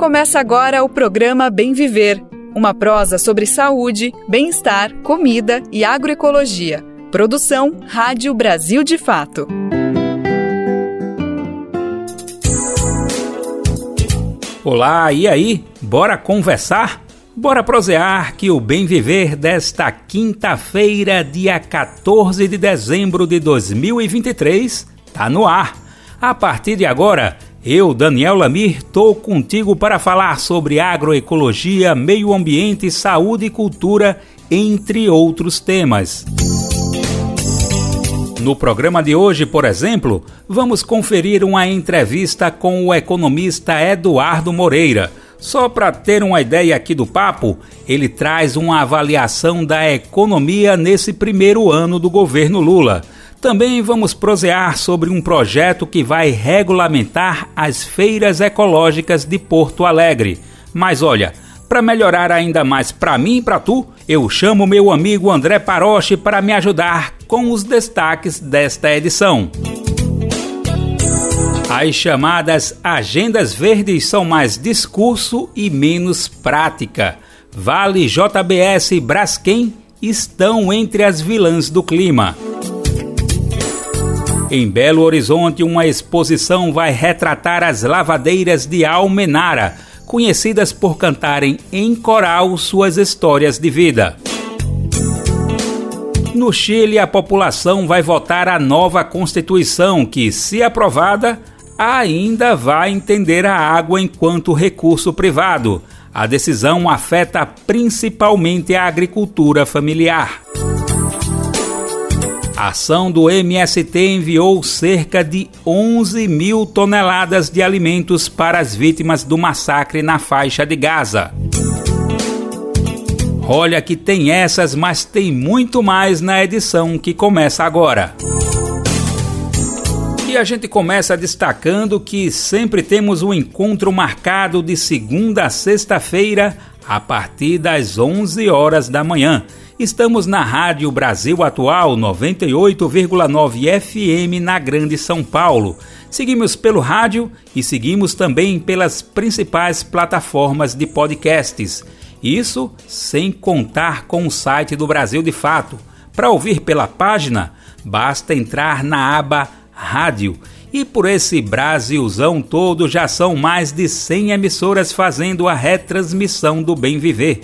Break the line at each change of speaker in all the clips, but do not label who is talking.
Começa agora o programa Bem Viver, uma prosa sobre saúde, bem-estar, comida e agroecologia. Produção Rádio Brasil de Fato.
Olá, e aí? Bora conversar? Bora prosear que o Bem Viver desta quinta-feira, dia 14 de dezembro de 2023, tá no ar. A partir de agora, eu, Daniel Lamir, tô contigo para falar sobre agroecologia, meio ambiente, saúde e cultura, entre outros temas. No programa de hoje, por exemplo, vamos conferir uma entrevista com o economista Eduardo Moreira. Só para ter uma ideia aqui do papo, ele traz uma avaliação da economia nesse primeiro ano do governo Lula. Também vamos prosear sobre um projeto que vai regulamentar as feiras ecológicas de Porto Alegre. Mas olha, para melhorar ainda mais para mim e para tu, eu chamo meu amigo André Paroche para me ajudar com os destaques desta edição. As chamadas agendas verdes são mais discurso e menos prática. Vale JBS e Braskem estão entre as vilãs do clima. Em Belo Horizonte, uma exposição vai retratar as lavadeiras de Almenara, conhecidas por cantarem em coral suas histórias de vida. No Chile, a população vai votar a nova Constituição, que, se aprovada, ainda vai entender a água enquanto recurso privado. A decisão afeta principalmente a agricultura familiar. A ação do MST enviou cerca de 11 mil toneladas de alimentos para as vítimas do massacre na faixa de Gaza. Olha que tem essas, mas tem muito mais na edição que começa agora. E a gente começa destacando que sempre temos um encontro marcado de segunda a sexta-feira a partir das 11 horas da manhã Estamos na Rádio Brasil Atual 98,9 FM na Grande São Paulo. Seguimos pelo rádio e seguimos também pelas principais plataformas de podcasts. Isso sem contar com o site do Brasil de Fato. Para ouvir pela página, basta entrar na aba Rádio. E por esse Brasilzão todo já são mais de 100 emissoras fazendo a retransmissão do Bem Viver.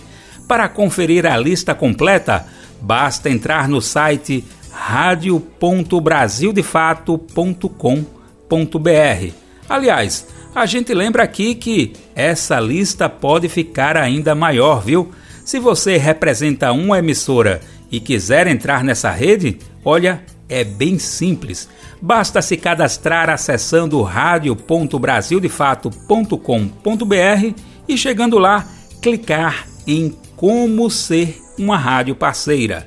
Para conferir a lista completa, basta entrar no site radio.brasildefato.com.br. Aliás, a gente lembra aqui que essa lista pode ficar ainda maior, viu? Se você representa uma emissora e quiser entrar nessa rede, olha, é bem simples. Basta se cadastrar acessando radio.brasildefato.com.br e chegando lá, clicar em como ser uma rádio parceira.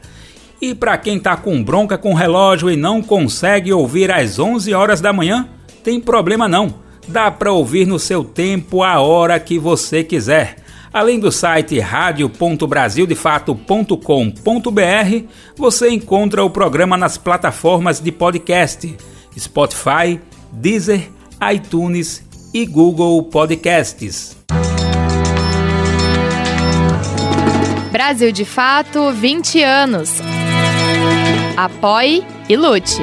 E para quem está com bronca com o relógio e não consegue ouvir às 11 horas da manhã, tem problema não. Dá para ouvir no seu tempo, a hora que você quiser. Além do site radio.brasildefato.com.br, você encontra o programa nas plataformas de podcast: Spotify, Deezer, iTunes e Google Podcasts.
Brasil de Fato 20 anos. Apoie e lute.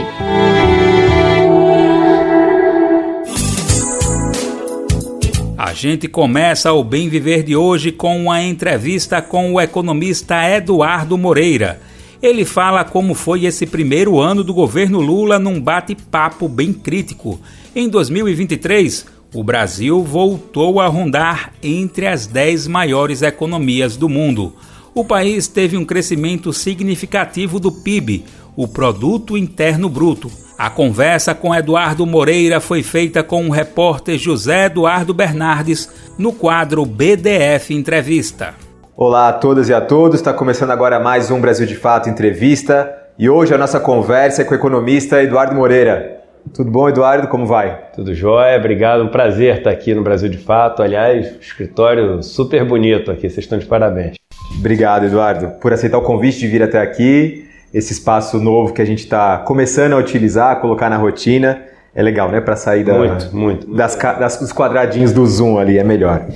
A gente começa o Bem Viver de hoje com uma entrevista com o economista Eduardo Moreira. Ele fala como foi esse primeiro ano do governo Lula num bate-papo bem crítico. Em 2023, o Brasil voltou a rondar entre as 10 maiores economias do mundo o país teve um crescimento significativo do PIB, o Produto Interno Bruto. A conversa com Eduardo Moreira foi feita com o repórter José Eduardo Bernardes no quadro BDF Entrevista.
Olá a todas e a todos, está começando agora mais um Brasil de Fato Entrevista e hoje a nossa conversa é com o economista Eduardo Moreira. Tudo bom, Eduardo? Como vai?
Tudo jóia, obrigado. Um prazer estar aqui no Brasil de Fato. Aliás, escritório super bonito aqui, vocês estão de parabéns.
Obrigado, Eduardo, por aceitar o convite de vir até aqui, esse espaço novo que a gente está começando a utilizar, a colocar na rotina. é legal, né? Para sair da,
muito, muito,
das, das, dos quadradinhos do Zoom ali, é melhor.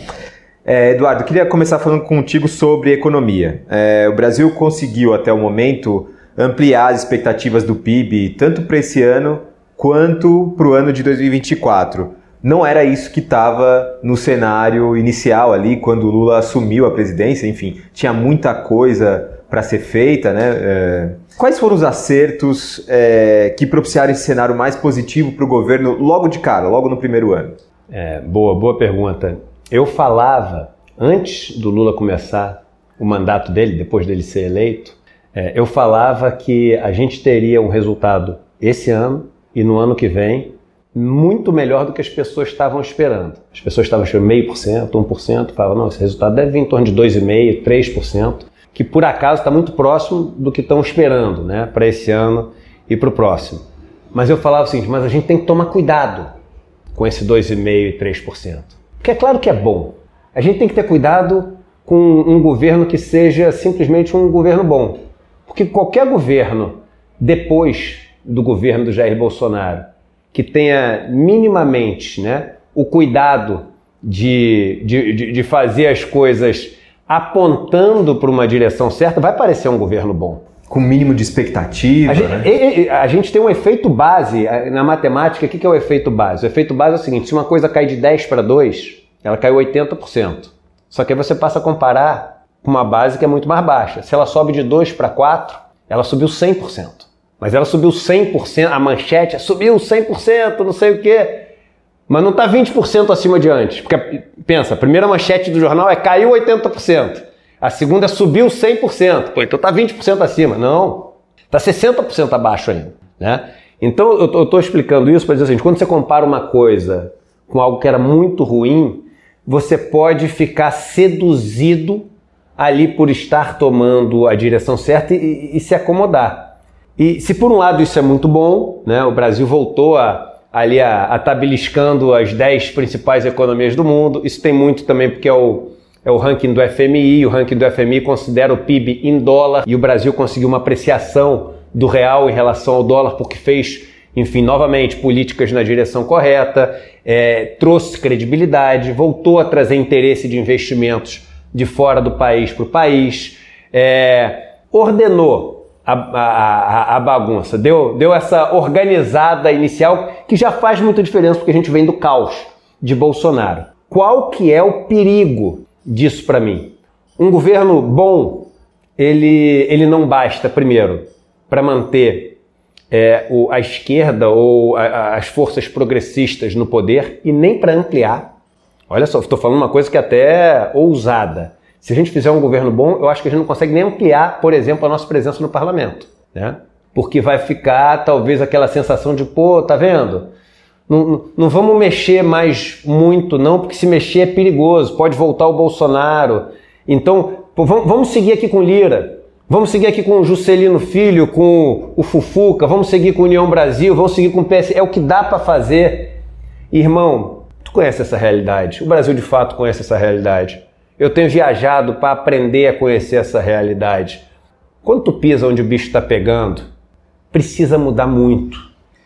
É, Eduardo, queria começar falando contigo sobre economia. É, o Brasil conseguiu até o momento ampliar as expectativas do PIB tanto para esse ano quanto para o ano de 2024. Não era isso que estava no cenário inicial ali, quando o Lula assumiu a presidência, enfim, tinha muita coisa para ser feita, né? É... Quais foram os acertos é, que propiciaram esse cenário mais positivo para o governo logo de cara, logo no primeiro ano?
É, boa, boa pergunta. Eu falava, antes do Lula começar o mandato dele, depois dele ser eleito, é, eu falava que a gente teria um resultado esse ano e no ano que vem muito melhor do que as pessoas estavam esperando. As pessoas estavam esperando meio por cento, um por cento, falavam, não, esse resultado deve vir em torno de 2,5%, 3%, que por acaso está muito próximo do que estão esperando né, para esse ano e para o próximo. Mas eu falava o seguinte, mas a gente tem que tomar cuidado com esse 2,5% e 3%. Porque é claro que é bom. A gente tem que ter cuidado com um governo que seja simplesmente um governo bom. Porque qualquer governo, depois do governo do Jair Bolsonaro, que tenha minimamente né, o cuidado de, de, de fazer as coisas apontando para uma direção certa, vai parecer um governo bom.
Com mínimo de expectativa.
A gente,
né?
a gente tem um efeito base na matemática. O que é o efeito base? O efeito base é o seguinte: se uma coisa cai de 10 para 2, ela caiu 80%. Só que aí você passa a comparar com uma base que é muito mais baixa. Se ela sobe de 2 para 4, ela subiu 100%. Mas ela subiu 100%, a manchete subiu 100%, não sei o quê. Mas não está 20% acima de antes. Porque, pensa, a primeira manchete do jornal é caiu 80%. A segunda subiu 100%. Pô, então está 20% acima. Não, está 60% abaixo ainda. Né? Então eu estou explicando isso para dizer assim, quando você compara uma coisa com algo que era muito ruim, você pode ficar seduzido ali por estar tomando a direção certa e, e se acomodar. E se por um lado isso é muito bom, né, o Brasil voltou a, ali a estar tá as 10 principais economias do mundo, isso tem muito também porque é o, é o ranking do FMI, o ranking do FMI considera o PIB em dólar e o Brasil conseguiu uma apreciação do real em relação ao dólar porque fez, enfim, novamente políticas na direção correta, é, trouxe credibilidade, voltou a trazer interesse de investimentos de fora do país para o país, é, ordenou a, a, a, bagunça, deu, deu essa organizada inicial que já faz muita diferença porque a gente vem do caos de Bolsonaro. Qual que é o perigo disso para mim? Um governo bom, ele, ele não basta, primeiro, para manter é, o, a esquerda ou a, as forças progressistas no poder e nem para ampliar. Olha só, estou falando uma coisa que é até ousada se a gente fizer um governo bom, eu acho que a gente não consegue nem ampliar, por exemplo, a nossa presença no parlamento, né? Porque vai ficar talvez aquela sensação de, pô, tá vendo? Não, não vamos mexer mais muito, não, porque se mexer é perigoso, pode voltar o Bolsonaro. Então, pô, vamos, seguir aqui com Lira, Vamos seguir aqui com o Juscelino Filho, com o Fufuca, vamos seguir com União Brasil, vamos seguir com o PS. É o que dá para fazer. Irmão, tu conhece essa realidade. O Brasil de fato conhece essa realidade. Eu tenho viajado para aprender a conhecer essa realidade. Quando tu pisa onde o bicho está pegando, precisa mudar muito.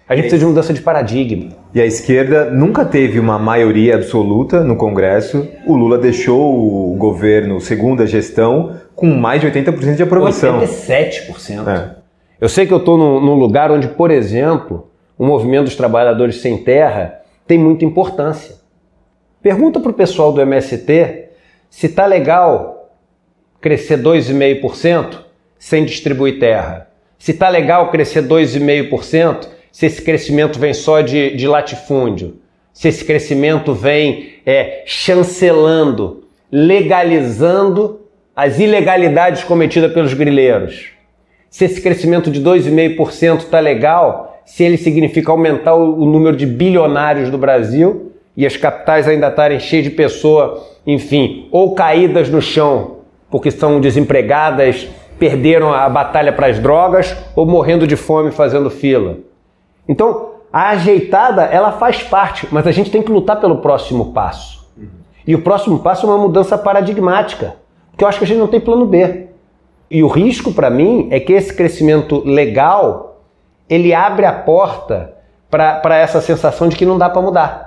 A gente precisa de mudança de paradigma.
E a esquerda nunca teve uma maioria absoluta no Congresso. O Lula deixou o governo, segunda gestão, com mais de 80% de aprovação.
87%. É. Eu sei que eu estou num, num lugar onde, por exemplo, o movimento dos trabalhadores sem terra tem muita importância. Pergunta para o pessoal do MST se tá legal crescer 2,5% sem distribuir terra, se tá legal crescer 2,5%, se esse crescimento vem só de, de latifúndio, se esse crescimento vem é, chancelando, legalizando as ilegalidades cometidas pelos grileiros. Se esse crescimento de 2,5% está legal, se ele significa aumentar o, o número de bilionários do Brasil e as capitais ainda estarem cheias de pessoas enfim, ou caídas no chão porque são desempregadas, perderam a batalha para as drogas ou morrendo de fome fazendo fila. Então, a ajeitada, ela faz parte, mas a gente tem que lutar pelo próximo passo. E o próximo passo é uma mudança paradigmática, porque eu acho que a gente não tem plano B. E o risco para mim é que esse crescimento legal, ele abre a porta para essa sensação de que não dá para mudar.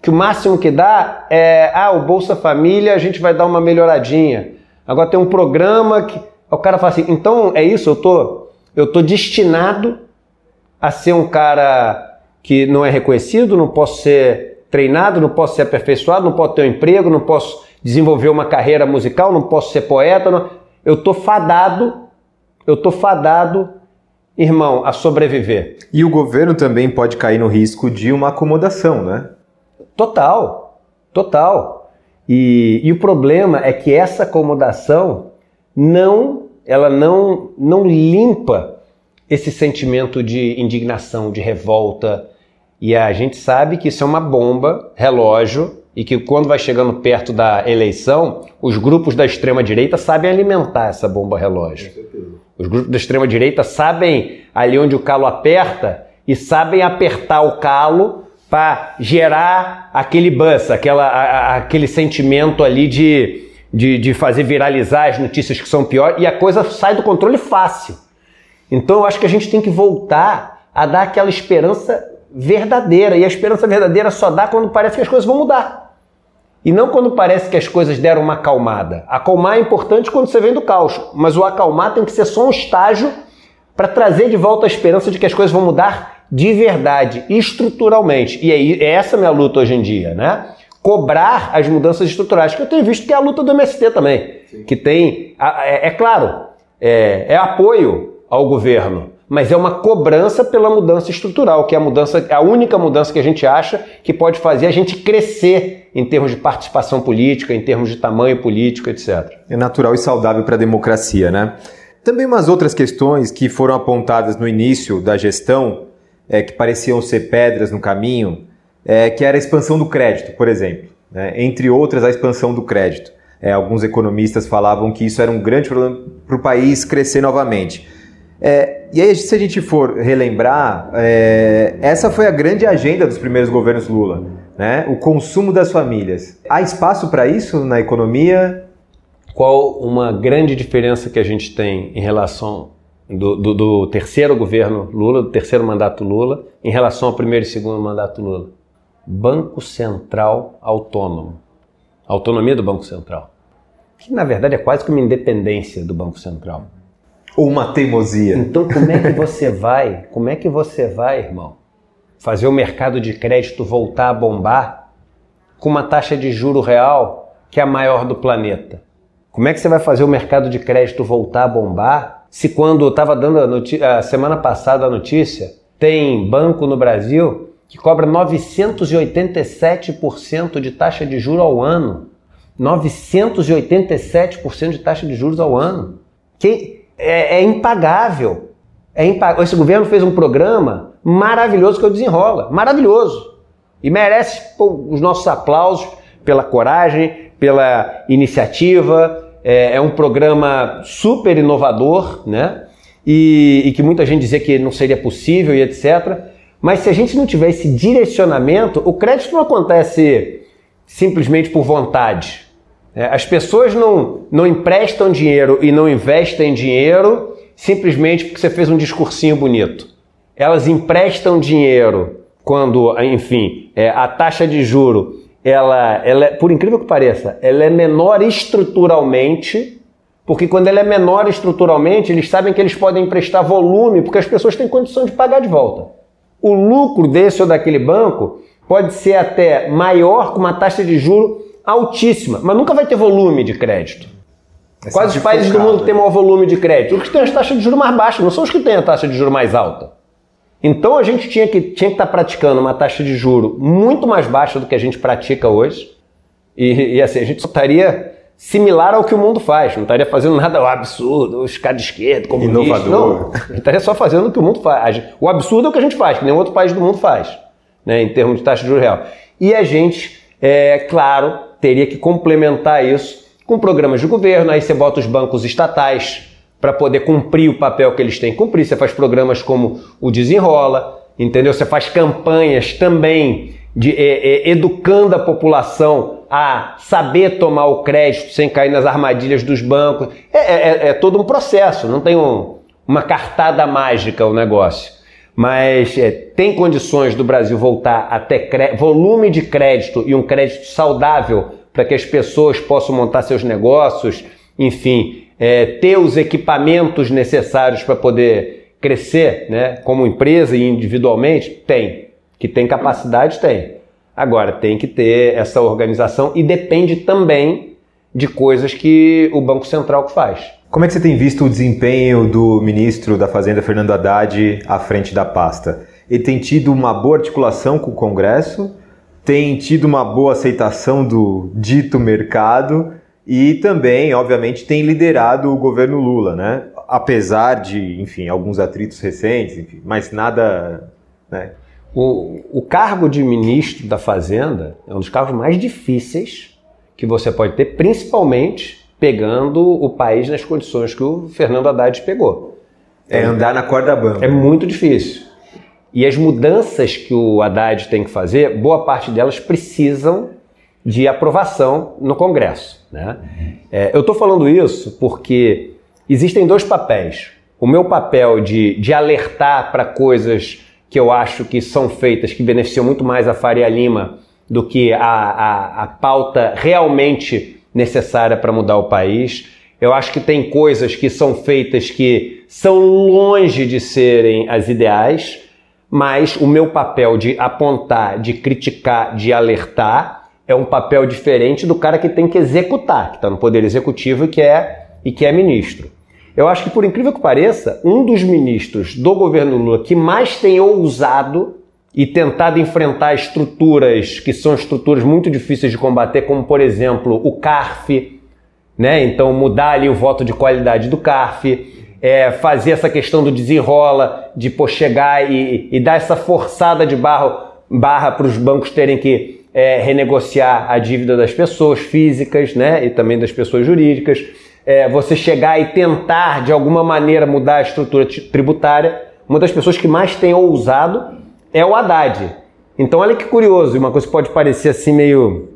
Que o máximo que dá é, ah, o Bolsa Família a gente vai dar uma melhoradinha. Agora tem um programa que. O cara fala assim, então é isso, eu tô, eu tô destinado a ser um cara que não é reconhecido, não posso ser treinado, não posso ser aperfeiçoado, não posso ter um emprego, não posso desenvolver uma carreira musical, não posso ser poeta. Não... Eu tô fadado, eu tô fadado irmão, a sobreviver.
E o governo também pode cair no risco de uma acomodação, né?
Total, total. E, e o problema é que essa acomodação não, ela não, não limpa esse sentimento de indignação, de revolta. E a gente sabe que isso é uma bomba, relógio, e que quando vai chegando perto da eleição, os grupos da extrema direita sabem alimentar essa bomba relógio. Os grupos da extrema direita sabem ali onde o calo aperta e sabem apertar o calo para gerar aquele buzz, aquela, a, aquele sentimento ali de, de, de fazer viralizar as notícias que são piores e a coisa sai do controle fácil. Então eu acho que a gente tem que voltar a dar aquela esperança verdadeira. E a esperança verdadeira só dá quando parece que as coisas vão mudar. E não quando parece que as coisas deram uma acalmada. Acalmar é importante quando você vem do caos, mas o acalmar tem que ser só um estágio para trazer de volta a esperança de que as coisas vão mudar de verdade, estruturalmente. E é essa a minha luta hoje em dia, né? Cobrar as mudanças estruturais, que eu tenho visto que é a luta do MST também, Sim. que tem, é, é claro, é, é apoio ao governo, mas é uma cobrança pela mudança estrutural, que é a mudança, a única mudança que a gente acha que pode fazer a gente crescer em termos de participação política, em termos de tamanho político, etc.
É natural e saudável para a democracia, né? Também umas outras questões que foram apontadas no início da gestão, é, que pareciam ser pedras no caminho, é, que era a expansão do crédito, por exemplo. Né? Entre outras, a expansão do crédito. É, alguns economistas falavam que isso era um grande problema para o país crescer novamente. É, e aí, se a gente for relembrar, é, essa foi a grande agenda dos primeiros governos Lula, né? o consumo das famílias. Há espaço para isso na economia?
Qual uma grande diferença que a gente tem em relação do, do, do terceiro governo Lula, do terceiro mandato Lula, em relação ao primeiro e segundo mandato Lula? Banco Central Autônomo. autonomia do Banco Central. Que na verdade é quase que uma independência do Banco Central
ou uma teimosia?
Então como é que você vai, como é que você vai, irmão, fazer o mercado de crédito voltar a bombar com uma taxa de juro real que é a maior do planeta? Como é que você vai fazer o mercado de crédito voltar a bombar se quando estava dando a, a semana passada a notícia, tem banco no Brasil que cobra 987% de taxa de juro ao ano. 987% de taxa de juros ao ano. Quem, é, é impagável. É impag... Esse governo fez um programa maravilhoso que eu desenrola. Maravilhoso. E merece pô, os nossos aplausos pela coragem, pela iniciativa. É, é um programa super inovador, né? E, e, que muita gente dizia que não seria possível e etc. Mas se a gente não tiver esse direcionamento, o crédito não acontece simplesmente por vontade. É, as pessoas não, não emprestam dinheiro e não investem dinheiro simplesmente porque você fez um discursinho bonito. Elas emprestam dinheiro quando, enfim, é, a taxa de juro, ela, ela é, por incrível que pareça, ela é menor estruturalmente, porque quando ela é menor estruturalmente, eles sabem que eles podem emprestar volume, porque as pessoas têm condição de pagar de volta. O lucro desse ou daquele banco pode ser até maior com uma taxa de juro altíssima, mas nunca vai ter volume de crédito. É Quais os países do mundo que têm maior volume de crédito? Os que têm as taxas de juros mais baixas, não são os que têm a taxa de juros mais alta. Então a gente tinha que, tinha que estar praticando uma taxa de juro muito mais baixa do que a gente pratica hoje. E, e assim, a gente só estaria similar ao que o mundo faz, não estaria fazendo nada absurdo, os caras de esquerda, comunista. Inovador. Não, a gente estaria só fazendo o que o mundo faz. O absurdo é o que a gente faz, que nenhum outro país do mundo faz, né, em termos de taxa de juros real. E a gente, é claro, teria que complementar isso com programas de governo, aí você bota os bancos estatais para poder cumprir o papel que eles têm que cumprir. Você faz programas como o Desenrola, entendeu? Você faz campanhas também de é, é, educando a população a saber tomar o crédito sem cair nas armadilhas dos bancos. É, é, é todo um processo, não tem um, uma cartada mágica o negócio. mas é, tem condições do Brasil voltar a ter volume de crédito e um crédito saudável para que as pessoas possam montar seus negócios, enfim, é, ter os equipamentos necessários para poder crescer, né, como empresa e individualmente? Tem. Que tem capacidade, tem. Agora, tem que ter essa organização e depende também de coisas que o Banco Central faz.
Como é que você tem visto o desempenho do ministro da Fazenda, Fernando Haddad, à frente da pasta? Ele tem tido uma boa articulação com o Congresso, tem tido uma boa aceitação do dito mercado e também, obviamente, tem liderado o governo Lula, né? Apesar de, enfim, alguns atritos recentes, enfim, mas nada. Né?
O, o cargo de ministro da Fazenda é um dos cargos mais difíceis que você pode ter, principalmente pegando o país nas condições que o Fernando Haddad pegou.
É andar na corda bamba.
É muito difícil. E as mudanças que o Haddad tem que fazer, boa parte delas precisam de aprovação no Congresso. Né? É, eu estou falando isso porque existem dois papéis. O meu papel de, de alertar para coisas que eu acho que são feitas que beneficiam muito mais a Faria Lima do que a, a, a pauta realmente necessária para mudar o país. Eu acho que tem coisas que são feitas que são longe de serem as ideais, mas o meu papel de apontar, de criticar, de alertar é um papel diferente do cara que tem que executar, que está no poder executivo e que é e que é ministro. Eu acho que por incrível que pareça, um dos ministros do governo Lula que mais tem ousado e tentado enfrentar estruturas que são estruturas muito difíceis de combater, como por exemplo o CARF, né? Então mudar ali o voto de qualidade do CARF, é, fazer essa questão do desenrola, de pô, chegar e, e dar essa forçada de barro, barra para os bancos terem que é, renegociar a dívida das pessoas físicas, né? E também das pessoas jurídicas. É, você chegar e tentar de alguma maneira mudar a estrutura tributária. Uma das pessoas que mais tem ousado é o Haddad. Então olha que curioso, uma coisa que pode parecer assim meio,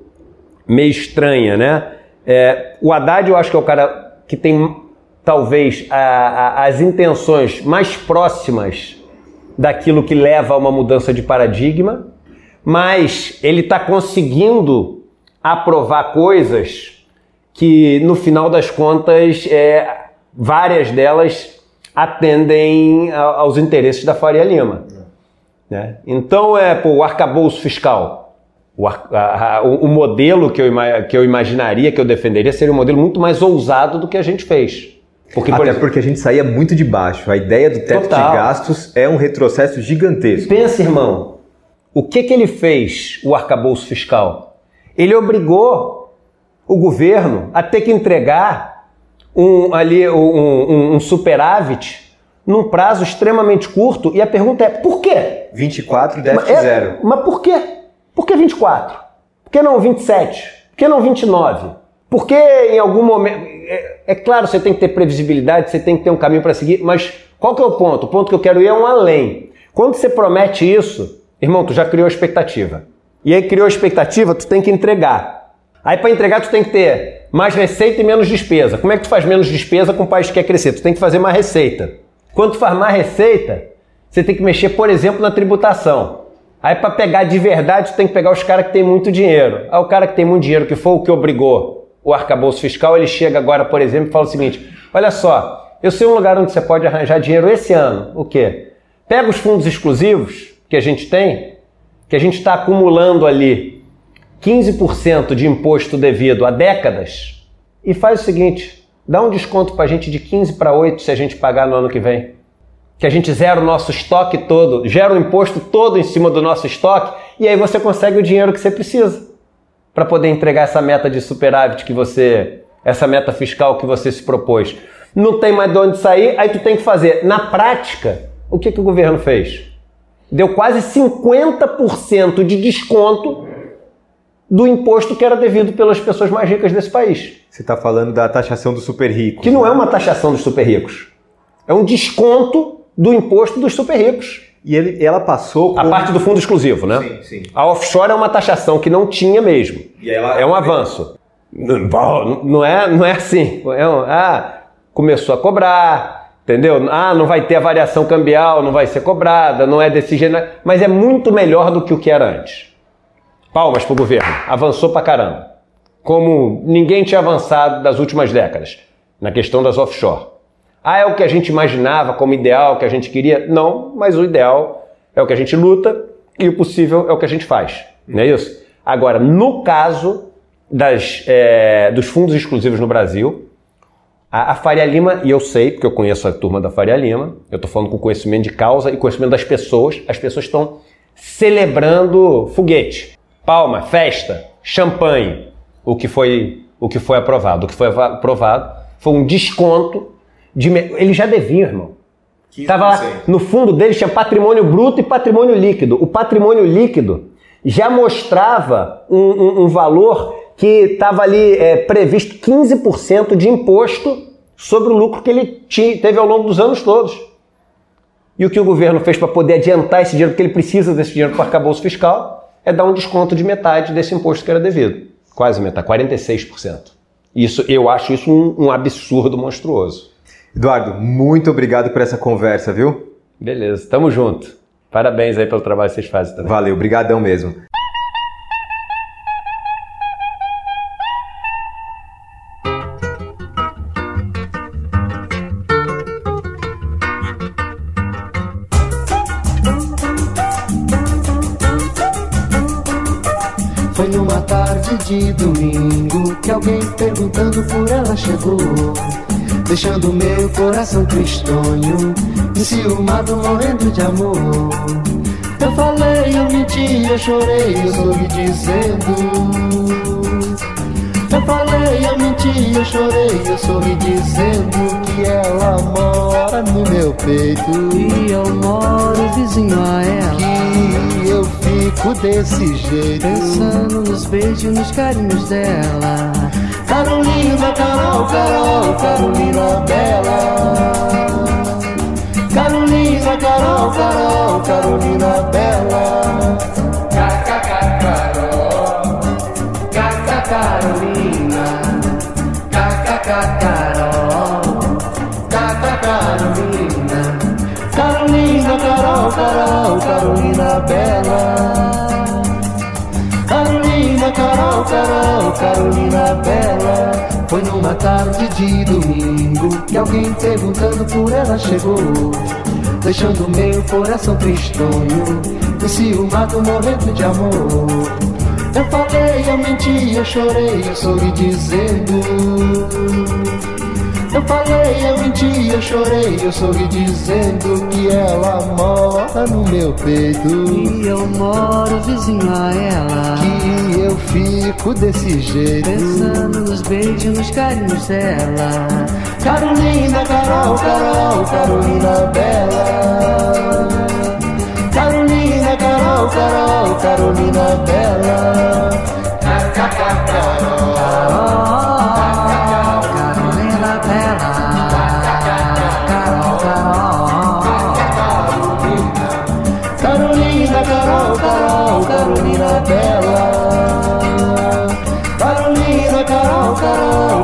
meio estranha, né? É, o Haddad eu acho que é o cara que tem talvez a, a, as intenções mais próximas daquilo que leva a uma mudança de paradigma, mas ele está conseguindo aprovar coisas que no final das contas é, várias delas atendem aos interesses da Faria Lima. Né? Então, é pô, o arcabouço fiscal. O, a, a, o, modelo que eu, que eu imaginaria, que eu defenderia, seria um modelo muito mais ousado do que a gente fez.
Porque, Até por exemplo, porque a gente saía muito de baixo. A ideia do teto total. de gastos é um retrocesso gigantesco.
Pensa, irmão, o que, que ele fez, o arcabouço fiscal? Ele obrigou o governo a ter que entregar um, ali, um, um, um superávit num prazo extremamente curto. E a pergunta é: por quê?
24 e déficit é, zero.
Mas por quê? Por que 24? Por que não 27? Por que não 29? Por que em algum momento. É, é claro, você tem que ter previsibilidade, você tem que ter um caminho para seguir, mas qual que é o ponto? O ponto que eu quero ir é um além. Quando você promete isso, irmão, tu já criou expectativa. E aí criou expectativa, tu tem que entregar. Aí para entregar tu tem que ter mais receita e menos despesa. Como é que tu faz menos despesa com um país que quer crescer? Tu tem que fazer mais receita. Quando tu faz mais receita, você tem que mexer, por exemplo, na tributação. Aí para pegar de verdade, tu tem que pegar os caras que têm muito dinheiro. Aí o cara que tem muito dinheiro, que foi o que obrigou o arcabouço fiscal, ele chega agora, por exemplo, e fala o seguinte: olha só, eu sei um lugar onde você pode arranjar dinheiro esse ano. O quê? Pega os fundos exclusivos que a gente tem, que a gente está acumulando ali 15% de imposto devido a décadas, e faz o seguinte: Dá um desconto para a gente de 15 para 8 se a gente pagar no ano que vem. Que a gente zera o nosso estoque todo, gera o imposto todo em cima do nosso estoque e aí você consegue o dinheiro que você precisa para poder entregar essa meta de superávit que você, essa meta fiscal que você se propôs. Não tem mais de onde sair, aí tu tem que fazer. Na prática, o que, que o governo fez? Deu quase 50% de desconto do imposto que era devido pelas pessoas mais ricas desse país.
Você está falando da taxação dos super ricos.
Que não é uma taxação dos super ricos. É um desconto do imposto dos super ricos.
E ele, ela passou.
A parte do fundo exclusivo, né? Sim, sim. A offshore é uma taxação que não tinha mesmo. E ela... É um avanço. Não, não, é, não é assim. É um, ah, começou a cobrar, Entendeu? Ah, não vai ter a variação cambial, não vai ser cobrada, não é desse jeito, mas é muito melhor do que o que era antes. Palmas para o governo, avançou pra caramba. Como ninguém tinha avançado das últimas décadas, na questão das offshore. Ah, é o que a gente imaginava como ideal, que a gente queria? Não, mas o ideal é o que a gente luta e o possível é o que a gente faz. Não é isso? Agora, no caso das, é, dos fundos exclusivos no Brasil, a, a, Faria Lima, e eu sei, porque eu conheço a turma da Faria Lima, eu estou falando com conhecimento de causa e conhecimento das pessoas, as pessoas estão celebrando foguete, palma, festa, champanhe, o que foi, o que foi aprovado. O que foi aprovado foi um desconto de. Ele já devia, irmão. Tava lá, no fundo dele tinha patrimônio bruto e patrimônio líquido. O patrimônio líquido já mostrava um, um, um valor que estava ali é, previsto 15% de imposto sobre o lucro que ele tinha, teve ao longo dos anos todos. E o que o governo fez para poder adiantar esse dinheiro, porque ele precisa desse dinheiro para o arcabouço fiscal, é dar um desconto de metade desse imposto que era devido. Quase metade, 46%. Isso, eu acho isso um, um absurdo monstruoso.
Eduardo, muito obrigado por essa conversa, viu?
Beleza, tamo junto. Parabéns aí pelo trabalho que vocês fazem também.
Valeu, brigadão mesmo.
De domingo que alguém perguntando por ela chegou. Deixando meu coração tristonho, enciumado, morrendo de amor. Eu falei, eu menti, eu chorei, eu soube dizendo. Eu falei, eu menti, eu chorei, eu sorri dizendo que ela mora no meu peito.
E eu moro vizinho a ela.
Que eu fico desse jeito.
Pensando nos beijos nos carinhos dela.
Carolina, Carol, Carol, Carolina Bela. Carolina, Carol, Carol, Carolina Bela.
Caca, Carol, Caca, Carolina, Carol,
Carol, Carolina Bela. Carolina, Carol, Carol, Carolina Bela. Foi numa tarde de domingo que alguém perguntando por ela chegou. Deixando meu coração tristonho, enciumado, morrendo de amor. Eu falei, eu menti, eu chorei, eu sorri dizendo. Eu falei, eu menti, eu chorei, eu sorri dizendo que ela mora no meu peito.
E eu moro vizinho a ela.
Que eu fico desse jeito.
Pensando nos beijos nos carinhos dela.
Carolina, Carol, Carol, Carolina Bela. Carolina, Carol, Carol, Carolina Bela.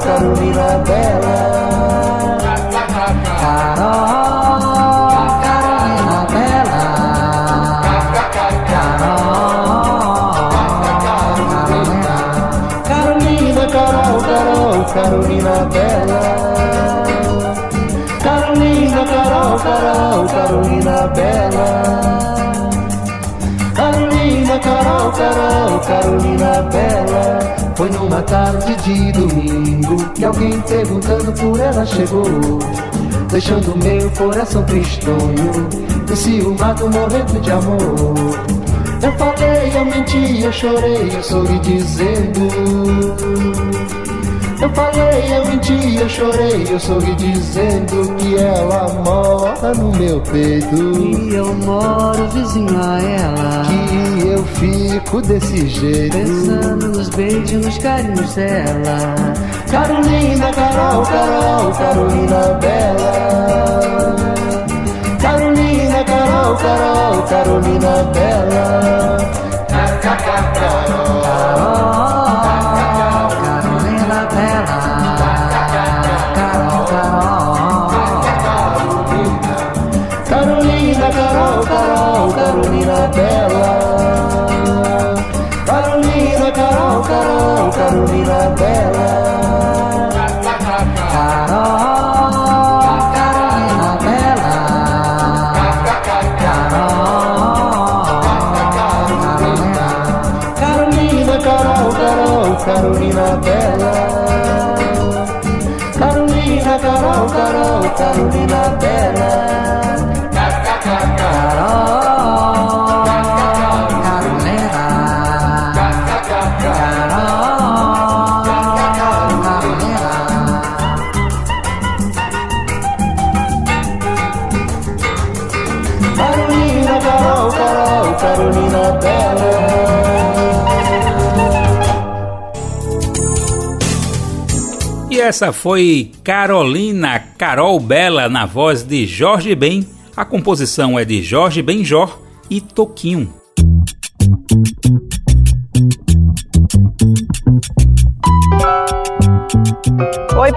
Carolina Bela. Carol, Carolina Bela.
Carolina,
Carol, Carol, Carolina Bela. Carolina, Carol, Carol, Carolina Bela. Carolina, Carol, Carol, Carolina Bela. Foi numa tarde de domingo que alguém perguntando por ela chegou. Deixando meu coração tristonho, enciumado, morrendo de amor. Eu falei, eu menti, eu chorei, eu sorri dizendo. Eu falei, eu menti, eu chorei, eu sorri dizendo que ela mora no meu peito.
E eu moro vizinho a ela.
Fico desse jeito.
Pensando nos beijos nos carinhos dela.
Carolina, Carol, Carol, Carolina Bela. Carolina, Carol, Carol, Carolina Bela. Carolina Bela. Carolina, Carol, Carol, Carolina
essa foi Carolina Carol Bela na voz de Jorge Ben. A composição é de Jorge Benjor e Toquinho.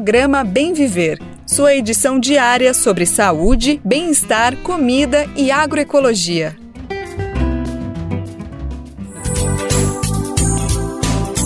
Programa Bem Viver. Sua edição diária sobre saúde, bem-estar, comida e agroecologia.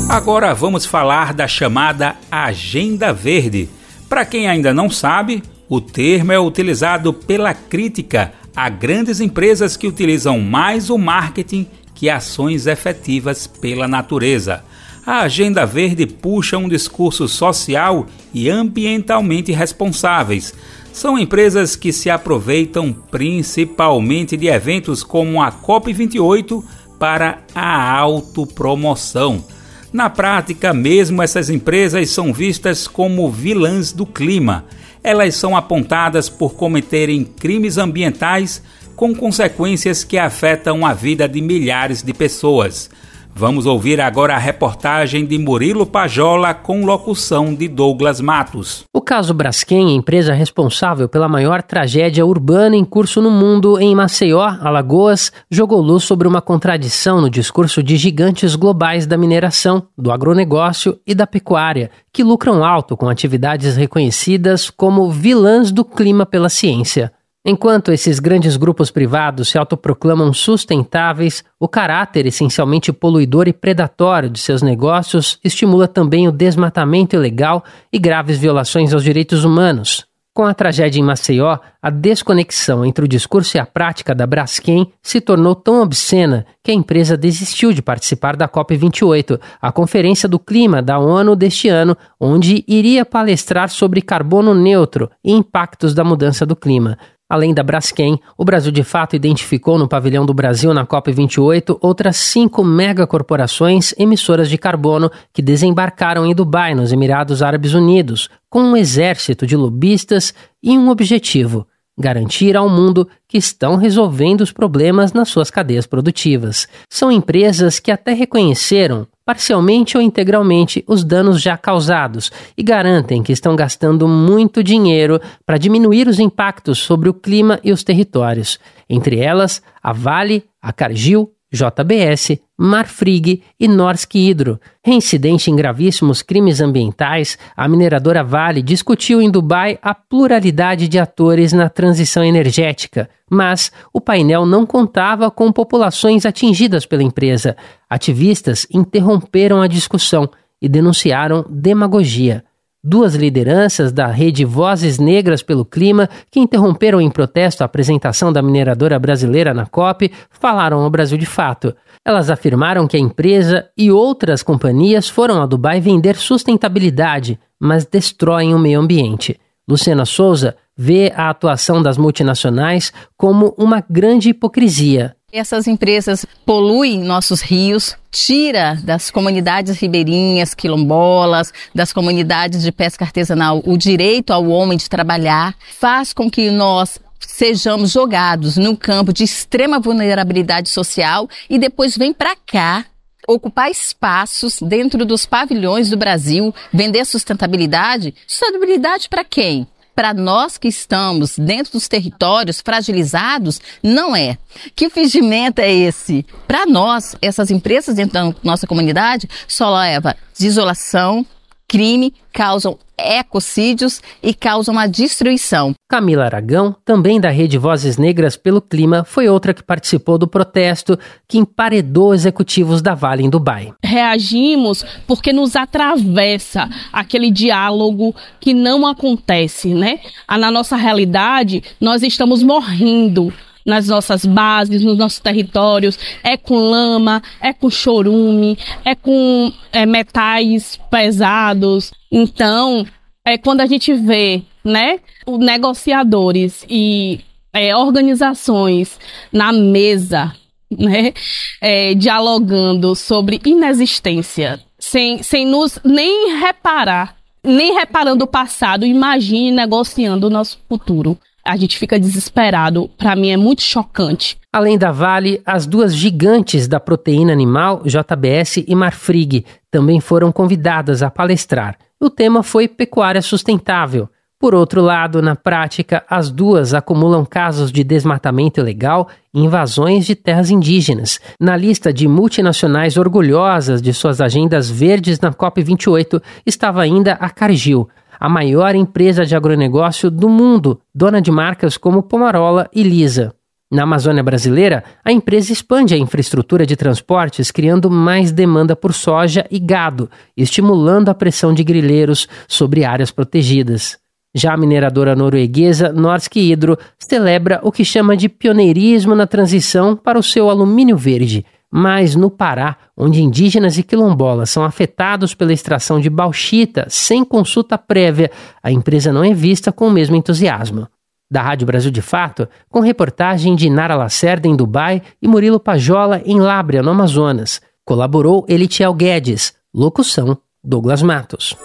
Agora vamos falar da chamada Agenda Verde. Para quem ainda não sabe, o termo é utilizado pela crítica a grandes empresas que utilizam mais o marketing que ações efetivas pela natureza. A Agenda Verde puxa um discurso social e ambientalmente responsáveis. São empresas que se aproveitam principalmente de eventos como a COP28 para a autopromoção. Na prática, mesmo essas empresas são vistas como vilãs do clima. Elas são apontadas por cometerem crimes ambientais com consequências que afetam a vida de milhares de pessoas. Vamos ouvir agora a reportagem de Murilo Pajola com locução de Douglas Matos.
O caso Braskem, empresa responsável pela maior tragédia urbana em curso no mundo em Maceió, Alagoas, jogou luz sobre uma contradição no discurso de gigantes globais da mineração, do agronegócio e da pecuária, que lucram alto com atividades reconhecidas como vilãs do clima pela ciência. Enquanto esses grandes grupos privados se autoproclamam sustentáveis, o caráter essencialmente poluidor e predatório de seus negócios estimula também o desmatamento ilegal e graves violações aos direitos humanos. Com a tragédia em Maceió, a desconexão entre o discurso e a prática da Braskem se tornou tão obscena que a empresa desistiu de participar da COP28, a Conferência do Clima da ONU deste ano, onde iria palestrar sobre carbono neutro e impactos da mudança do clima. Além da Braskem, o Brasil de fato identificou no pavilhão do Brasil na COP28 outras cinco megacorporações emissoras de carbono que desembarcaram em Dubai, nos Emirados Árabes Unidos, com um exército de lobistas e um objetivo: garantir ao mundo que estão resolvendo os problemas nas suas cadeias produtivas. São empresas que até reconheceram, parcialmente ou integralmente, os danos já causados e garantem que estão gastando muito dinheiro para diminuir os impactos sobre o clima e os territórios. Entre elas, a Vale, a Cargill, JBS, Marfrig e Norsk Hydro. Reincidente em gravíssimos crimes ambientais, a mineradora Vale discutiu em Dubai a pluralidade de atores na transição energética, mas o painel não contava com populações atingidas pela empresa. Ativistas interromperam a discussão e denunciaram demagogia. Duas lideranças da rede Vozes Negras pelo Clima, que interromperam em protesto a apresentação da mineradora brasileira na COP, falaram ao Brasil de Fato. Elas afirmaram que a empresa e outras companhias foram a Dubai vender sustentabilidade, mas destroem o meio ambiente. Luciana Souza vê a atuação das multinacionais como uma grande hipocrisia.
Essas empresas poluem nossos rios, tira das comunidades ribeirinhas, quilombolas, das comunidades de pesca artesanal o direito ao homem de trabalhar, faz com que nós sejamos jogados num campo de extrema vulnerabilidade social e depois vem para cá ocupar espaços dentro dos pavilhões do Brasil, vender sustentabilidade. Sustentabilidade para quem? Para nós que estamos dentro dos territórios fragilizados, não é. Que fingimento é esse? Para nós, essas empresas dentro da nossa comunidade só leva desolação, crime, causam ecocídios e causam a destruição.
Camila Aragão, também da Rede Vozes Negras pelo Clima, foi outra que participou do protesto que emparedou executivos da Vale em Dubai.
Reagimos porque nos atravessa aquele diálogo que não acontece, né? Na nossa realidade, nós estamos morrendo nas nossas bases, nos nossos territórios, é com lama, é com chorume, é com é, metais pesados. Então, é quando a gente vê, né, negociadores e é, organizações na mesa, né, é, dialogando sobre inexistência, sem, sem nos nem reparar, nem reparando o passado, imagine negociando o nosso futuro a gente fica desesperado. Para mim é muito chocante.
Além da Vale, as duas gigantes da proteína animal, JBS e Marfrig, também foram convidadas a palestrar. O tema foi pecuária sustentável. Por outro lado, na prática, as duas acumulam casos de desmatamento ilegal e invasões de terras indígenas. Na lista de multinacionais orgulhosas de suas agendas verdes na COP28 estava ainda a Cargill, a maior empresa de agronegócio do mundo, dona de marcas como Pomarola e Lisa. Na Amazônia brasileira, a empresa expande a infraestrutura de transportes, criando mais demanda por soja e gado, estimulando a pressão de grileiros sobre áreas protegidas. Já a mineradora norueguesa Norsk Hydro celebra o que chama de pioneirismo na transição para o seu alumínio verde, mas no Pará, onde indígenas e quilombolas são afetados pela extração de bauxita sem consulta prévia, a empresa não é vista com o mesmo entusiasmo. Da Rádio Brasil de Fato, com reportagem de Nara Lacerda em Dubai e Murilo Pajola em Lábrea, no Amazonas. Colaborou Elitiel Guedes. Locução: Douglas Matos.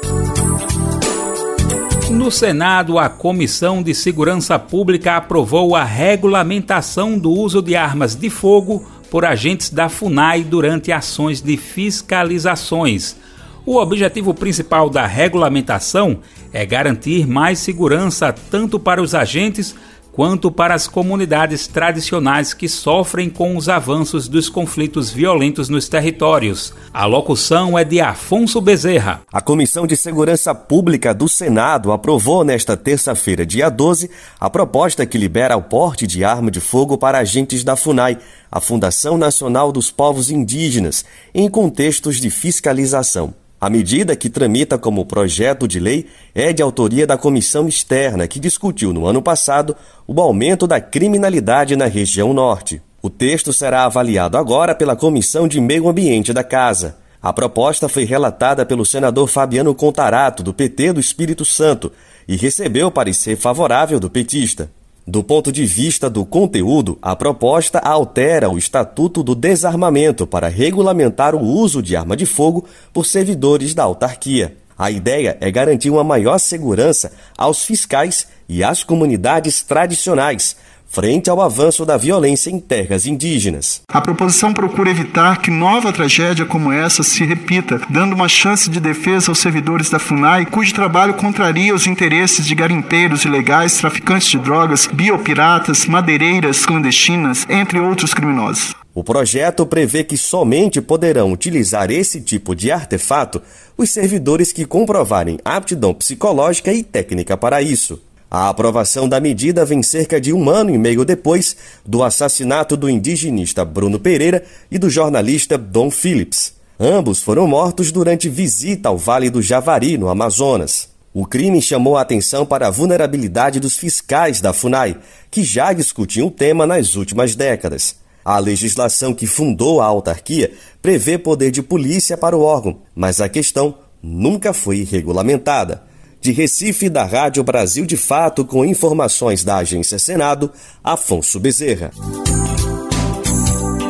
No Senado, a Comissão de Segurança Pública aprovou a regulamentação do uso de armas de fogo por agentes da FUNAI durante ações de fiscalizações. O objetivo principal da regulamentação é garantir mais segurança tanto para os agentes quanto para as comunidades tradicionais que sofrem com os avanços dos conflitos violentos nos territórios. A locução é de Afonso Bezerra.
A Comissão de Segurança Pública do Senado aprovou nesta terça-feira, dia 12, a proposta que libera o porte de arma de fogo para agentes da FUNAI, a Fundação Nacional dos Povos Indígenas, em contextos de fiscalização. A medida que tramita como projeto de lei é de autoria da comissão externa que discutiu no ano passado o aumento da criminalidade na região norte. O texto será avaliado agora pela Comissão de Meio Ambiente da Casa. A proposta foi relatada pelo senador Fabiano Contarato, do PT do Espírito Santo, e recebeu parecer favorável do petista. Do ponto de vista do conteúdo, a proposta altera o Estatuto do Desarmamento para regulamentar o uso de arma de fogo por servidores da autarquia. A ideia é garantir uma maior segurança aos fiscais e às comunidades tradicionais, frente ao avanço da violência em terras indígenas.
A proposição procura evitar que nova tragédia como essa se repita, dando uma chance de defesa aos servidores da FUNAI, cujo trabalho contraria os interesses de garimpeiros ilegais, traficantes de drogas, biopiratas, madeireiras clandestinas, entre outros criminosos.
O projeto prevê que somente poderão utilizar esse tipo de artefato os servidores que comprovarem aptidão psicológica e técnica para isso. A aprovação da medida vem cerca de um ano e meio depois do assassinato do indigenista Bruno Pereira e do jornalista Dom Phillips. Ambos foram mortos durante visita ao Vale do Javari, no Amazonas. O crime chamou a atenção para a vulnerabilidade dos fiscais da FUNAI, que já discutiam o tema nas últimas décadas. A legislação que fundou a autarquia prevê poder de polícia para o órgão, mas a questão nunca foi regulamentada. De Recife, da Rádio Brasil de Fato, com informações da Agência Senado, Afonso Bezerra.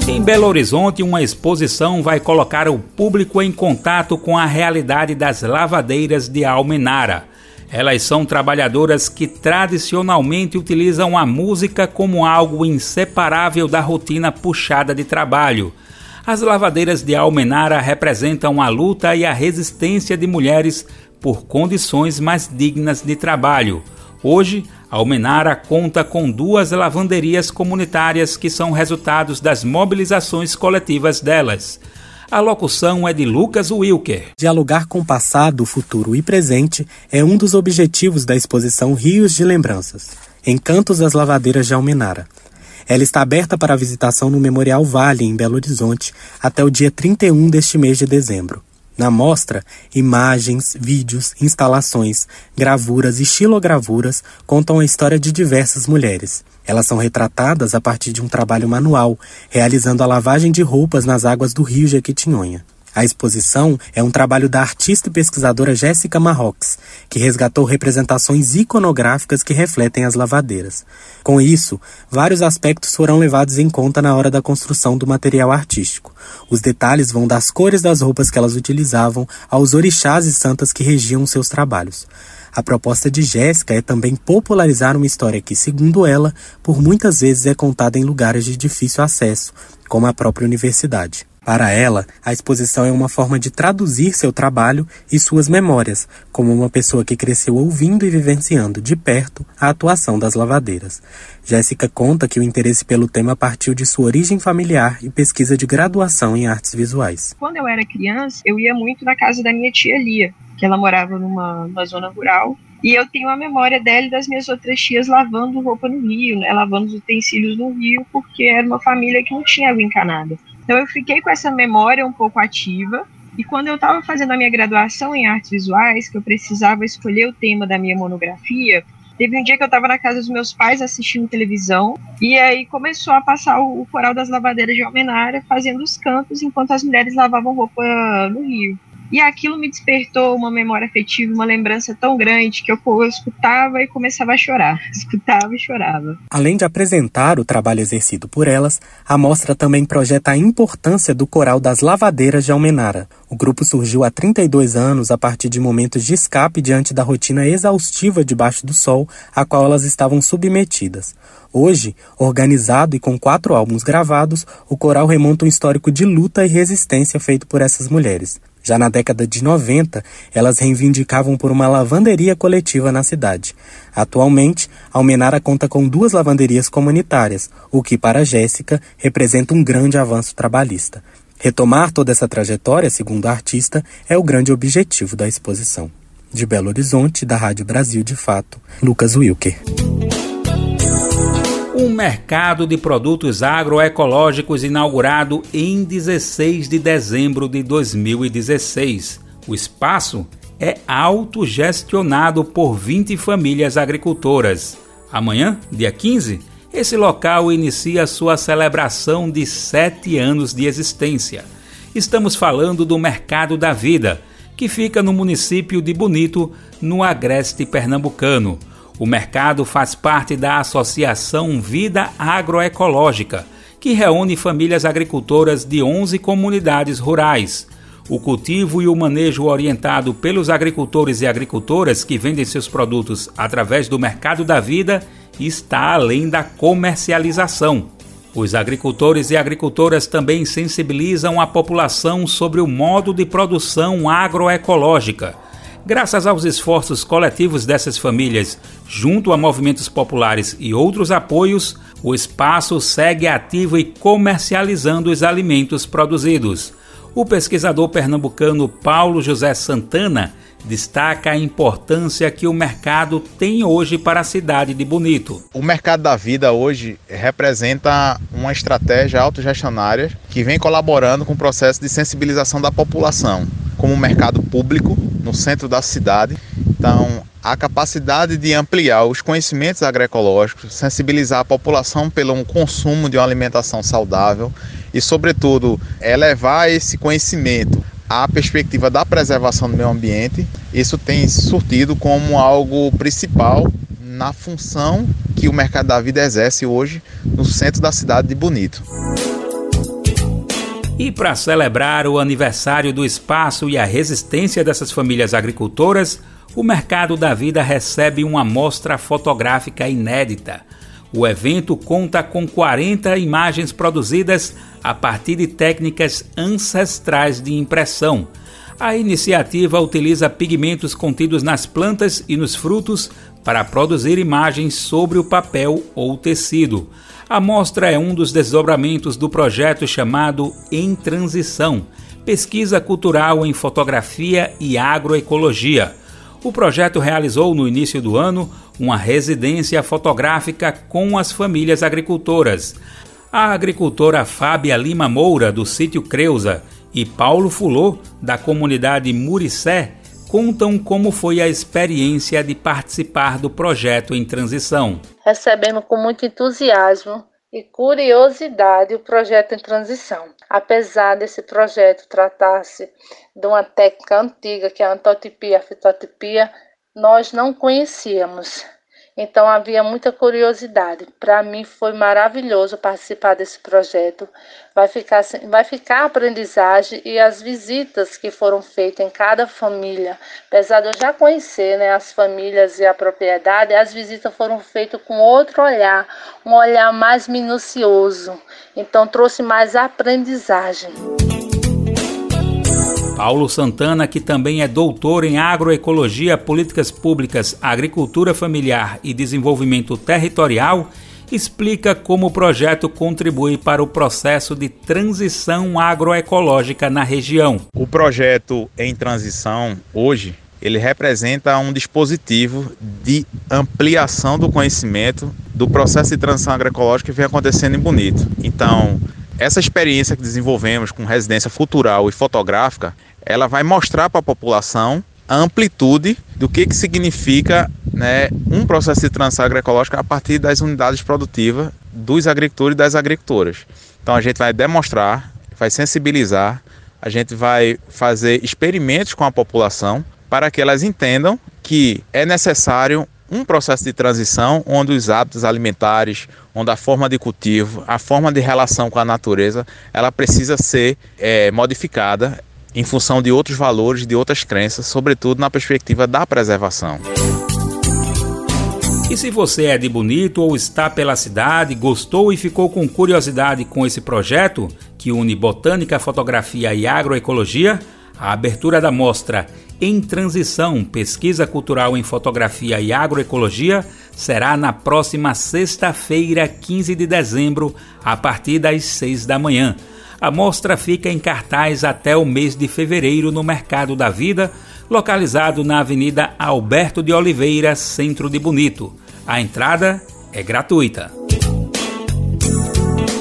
Em Belo Horizonte, uma exposição vai colocar o público em contato com a realidade das lavadeiras de Almenara. Elas são trabalhadoras que tradicionalmente utilizam a música como algo inseparável da rotina puxada de trabalho. As lavadeiras de Almenara representam a luta e a resistência de mulheres por condições mais dignas de trabalho. Hoje, Almenara conta com duas lavanderias comunitárias que são resultados das mobilizações coletivas delas. A locução é de Lucas Wilker.
Dialogar com passado, futuro e presente é um dos objetivos da exposição Rios de Lembranças, Encantos das Lavadeiras de Almenara. Ela está aberta para visitação no Memorial Vale, em Belo Horizonte, até o dia 31 deste mês de dezembro. Na mostra, imagens, vídeos, instalações, gravuras e xilogravuras contam a história de diversas mulheres. Elas são retratadas a partir de um trabalho manual, realizando a lavagem de roupas nas águas do rio Jequitinhonha. A exposição é um trabalho da artista e pesquisadora Jéssica Marrox, que resgatou representações iconográficas que refletem as lavadeiras. Com isso, vários aspectos foram levados em conta na hora da construção do material artístico. Os detalhes vão das cores das roupas que elas utilizavam aos orixás e santas que regiam seus trabalhos. A proposta de Jéssica é também popularizar uma história que, segundo ela, por muitas vezes é contada em lugares de difícil acesso, como a própria universidade. Para ela, a exposição é uma forma de traduzir seu trabalho e suas memórias, como uma pessoa que cresceu ouvindo e vivenciando de perto a atuação das lavadeiras. Jéssica conta que o interesse pelo tema partiu de sua origem familiar e pesquisa de graduação em artes visuais.
Quando eu era criança, eu ia muito na casa da minha tia Lia, que ela morava numa, numa zona rural, e eu tenho a memória dela e das minhas outras tias lavando roupa no rio, né, lavando os utensílios no rio, porque era uma família que não tinha água encanada. Então eu fiquei com essa memória um pouco ativa. E quando eu estava fazendo a minha graduação em artes visuais, que eu precisava escolher o tema da minha monografia, teve um dia que eu estava na casa dos meus pais assistindo televisão e aí começou a passar o, o coral das lavadeiras de Almenara fazendo os cantos enquanto as mulheres lavavam roupa no rio. E aquilo me despertou uma memória afetiva, uma lembrança tão grande que eu, eu escutava e começava a chorar. Escutava e chorava.
Além de apresentar o trabalho exercido por elas, a mostra também projeta a importância do coral das lavadeiras de Almenara. O grupo surgiu há 32 anos a partir de momentos de escape diante da rotina exaustiva debaixo do sol a qual elas estavam submetidas. Hoje, organizado e com quatro álbuns gravados, o coral remonta um histórico de luta e resistência feito por essas mulheres. Já na década de 90, elas reivindicavam por uma lavanderia coletiva na cidade. Atualmente, Almenara conta com duas lavanderias comunitárias, o que para Jéssica representa um grande avanço trabalhista. Retomar toda essa trajetória, segundo a artista, é o grande objetivo da exposição. De Belo Horizonte, da Rádio Brasil de Fato, Lucas Wilker
um mercado de produtos agroecológicos inaugurado em 16 de dezembro de 2016. O espaço é autogestionado por 20 famílias agricultoras. Amanhã, dia 15, esse local inicia sua celebração de sete anos de existência. Estamos falando do Mercado da Vida, que fica no município de Bonito, no agreste pernambucano o mercado faz parte da Associação Vida Agroecológica, que reúne famílias agricultoras de 11 comunidades rurais. O cultivo e o manejo orientado pelos agricultores e agricultoras que vendem seus produtos através do mercado da vida está além da comercialização. Os agricultores e agricultoras também sensibilizam a população sobre o modo de produção agroecológica Graças aos esforços coletivos dessas famílias, junto a movimentos populares e outros apoios, o espaço segue ativo e comercializando os alimentos produzidos. O pesquisador pernambucano Paulo José Santana destaca a importância que o mercado tem hoje para a cidade de Bonito.
O mercado da vida hoje representa uma estratégia autogestionária que vem colaborando com o processo de sensibilização da população como um mercado público no centro da cidade Então, a capacidade de ampliar os conhecimentos agroecológicos, sensibilizar a população pelo consumo de uma alimentação saudável e, sobretudo, elevar esse conhecimento à perspectiva da preservação do meio ambiente, isso tem surtido como algo principal na função que o Mercado da Vida exerce hoje no centro da cidade de Bonito.
E para celebrar o aniversário do espaço e a resistência dessas famílias agricultoras, o Mercado da Vida recebe uma mostra fotográfica inédita. O evento conta com 40 imagens produzidas a partir de técnicas ancestrais de impressão. A iniciativa utiliza pigmentos contidos nas plantas e nos frutos para produzir imagens sobre o papel ou tecido. A mostra é um dos desdobramentos do projeto chamado Em Transição Pesquisa Cultural em Fotografia e Agroecologia. O projeto realizou no início do ano uma residência fotográfica com as famílias agricultoras. A agricultora Fábia Lima Moura, do sítio Creuza, e Paulo Fulô, da comunidade Muricé, contam como foi a experiência de participar do projeto em transição.
Recebendo com muito entusiasmo e curiosidade o projeto em transição. Apesar desse projeto tratar-se de uma técnica antiga, que é a antotipia, a fitotipia, nós não conhecíamos. Então havia muita curiosidade. Para mim foi maravilhoso participar desse projeto. Vai ficar, vai ficar a aprendizagem e as visitas que foram feitas em cada família. Apesar de eu já conhecer né, as famílias e a propriedade, as visitas foram feitas com outro olhar, um olhar mais minucioso. Então trouxe mais aprendizagem.
Paulo Santana, que também é doutor em agroecologia, políticas públicas, agricultura familiar e desenvolvimento territorial, explica como o projeto contribui para o processo de transição agroecológica na região.
O projeto em transição hoje ele representa um dispositivo de ampliação do conhecimento do processo de transição agroecológica que vem acontecendo em Bonito. Então, essa experiência que desenvolvemos com residência cultural e fotográfica, ela vai mostrar para a população a amplitude do que, que significa né, um processo de transição agroecológica a partir das unidades produtivas dos agricultores e das agricultoras. Então a gente vai demonstrar, vai sensibilizar, a gente vai fazer experimentos com a população para que elas entendam que é necessário um processo de transição onde os hábitos alimentares, onde a forma de cultivo, a forma de relação com a natureza, ela precisa ser é, modificada em função de outros valores, de outras crenças, sobretudo na perspectiva da preservação.
E se você é de Bonito ou está pela cidade, gostou e ficou com curiosidade com esse projeto, que une botânica, fotografia e agroecologia, a abertura da mostra Em Transição Pesquisa Cultural em Fotografia e Agroecologia será na próxima sexta-feira, 15 de dezembro, a partir das 6 da manhã. A mostra fica em cartaz até o mês de fevereiro no Mercado da Vida, localizado na Avenida Alberto de Oliveira, centro de Bonito. A entrada é gratuita.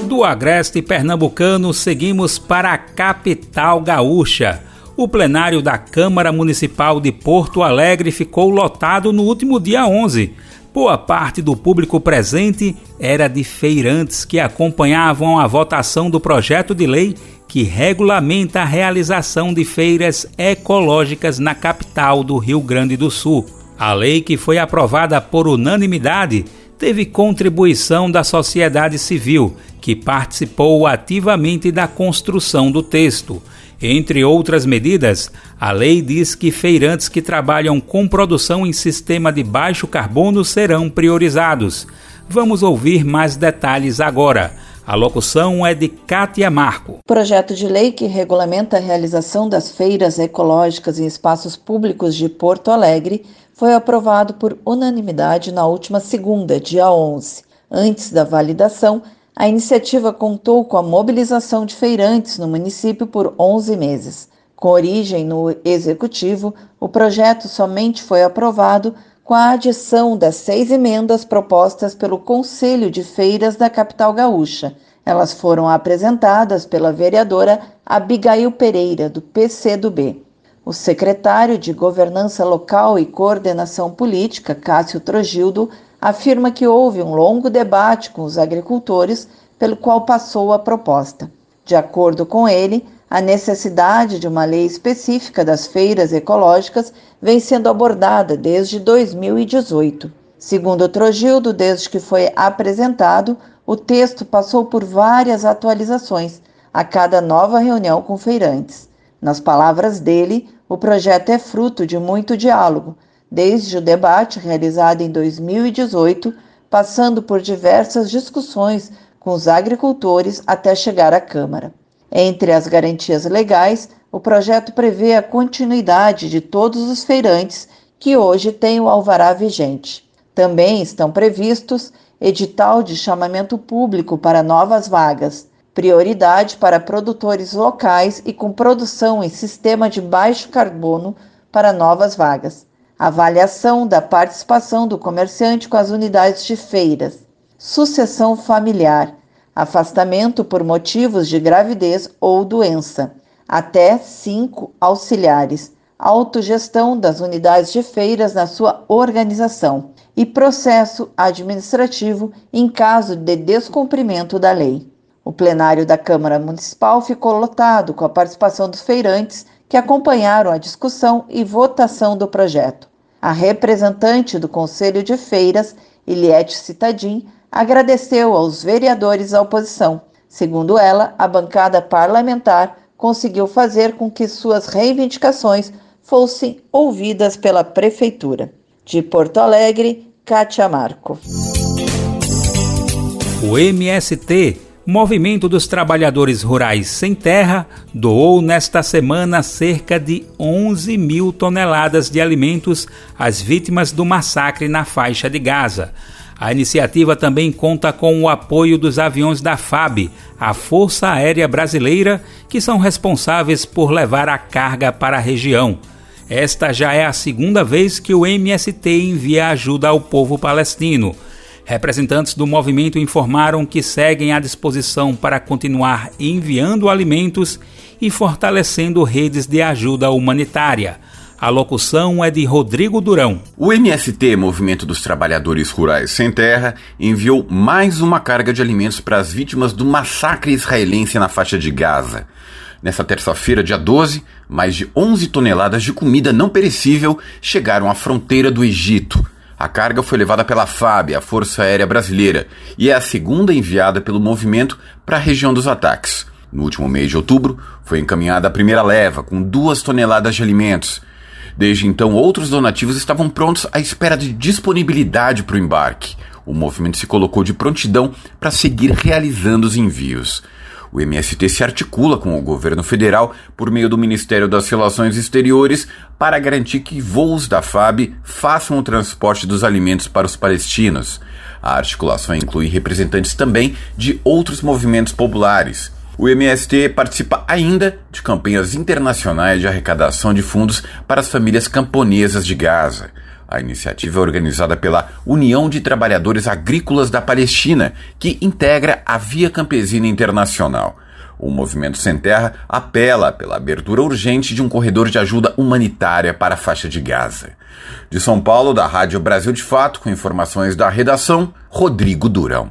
Do Agreste Pernambucano, seguimos para a capital gaúcha. O plenário da Câmara Municipal de Porto Alegre ficou lotado no último dia 11 Boa parte do público presente era de feirantes que acompanhavam a votação do projeto de lei que regulamenta a realização de feiras ecológicas na capital do Rio Grande do Sul. A lei, que foi aprovada por unanimidade, teve contribuição da sociedade civil, que participou ativamente da construção do texto. Entre outras medidas, a lei diz que feirantes que trabalham com produção em sistema de baixo carbono serão priorizados. Vamos ouvir mais detalhes agora. A locução é de Kátia Marco.
Projeto de lei que regulamenta a realização das feiras ecológicas em espaços públicos de Porto Alegre foi aprovado por unanimidade na última segunda, dia 11. Antes da validação, a iniciativa contou com a mobilização de feirantes no município por 11 meses. Com origem no executivo, o projeto somente foi aprovado com a adição das seis emendas propostas pelo Conselho de Feiras da capital gaúcha. Elas foram apresentadas pela vereadora Abigail Pereira, do PCdoB. O secretário de Governança Local e Coordenação Política, Cássio Trogildo, afirma que houve um longo debate com os agricultores, pelo qual passou a proposta. De acordo com ele, a necessidade de uma lei específica das feiras ecológicas vem sendo abordada desde 2018. Segundo Trogildo, desde que foi apresentado, o texto passou por várias atualizações a cada nova reunião com feirantes. Nas palavras dele, o projeto é fruto de muito diálogo, desde o debate realizado em 2018, passando por diversas discussões com os agricultores até chegar à Câmara. Entre as garantias legais, o projeto prevê a continuidade de todos os feirantes que hoje têm o alvará vigente. Também estão previstos edital de chamamento público para novas vagas, prioridade para produtores locais e com produção em sistema de baixo carbono para novas vagas, avaliação da participação do comerciante com as unidades de feiras, sucessão familiar, afastamento por motivos de gravidez ou doença, até cinco auxiliares, autogestão das unidades de feiras na sua organização e processo administrativo em caso de descumprimento da lei. O plenário da Câmara Municipal ficou lotado com a participação dos feirantes que acompanharam a discussão e votação do projeto. A representante do Conselho de Feiras, Eliette Citadim, agradeceu aos vereadores da oposição. Segundo ela, a bancada parlamentar conseguiu fazer com que suas reivindicações fossem ouvidas pela Prefeitura. De Porto Alegre, Kátia Marco.
O MST Movimento dos Trabalhadores Rurais Sem Terra doou nesta semana cerca de 11 mil toneladas de alimentos às vítimas do massacre na faixa de Gaza. A iniciativa também conta com o apoio dos aviões da FAB, a Força Aérea Brasileira, que são responsáveis por levar a carga para a região. Esta já é a segunda vez que o MST envia ajuda ao povo palestino. Representantes do movimento informaram que seguem à disposição para continuar enviando alimentos e fortalecendo redes de ajuda humanitária. A locução é de Rodrigo Durão.
O MST, Movimento dos Trabalhadores Rurais Sem Terra, enviou mais uma carga de alimentos para as vítimas do massacre israelense na faixa de Gaza. Nessa terça-feira, dia 12, mais de 11 toneladas de comida não perecível chegaram à fronteira do Egito. A carga foi levada pela FAB, a Força Aérea Brasileira, e é a segunda enviada pelo movimento para a região dos ataques. No último mês de outubro, foi encaminhada a primeira leva, com duas toneladas de alimentos. Desde então, outros donativos estavam prontos à espera de disponibilidade para o embarque. O movimento se colocou de prontidão para seguir realizando os envios. O MST se articula com o governo federal por meio do Ministério das Relações Exteriores para garantir que voos da FAB façam o transporte dos alimentos para os palestinos. A articulação inclui representantes também de outros movimentos populares. O MST participa ainda de campanhas internacionais de arrecadação de fundos para as famílias camponesas de Gaza. A iniciativa é organizada pela União de Trabalhadores Agrícolas da Palestina, que integra a Via Campesina Internacional. O Movimento Sem Terra apela pela abertura urgente de um corredor de ajuda humanitária para a faixa de Gaza. De São Paulo, da Rádio Brasil de Fato, com informações da redação, Rodrigo Durão.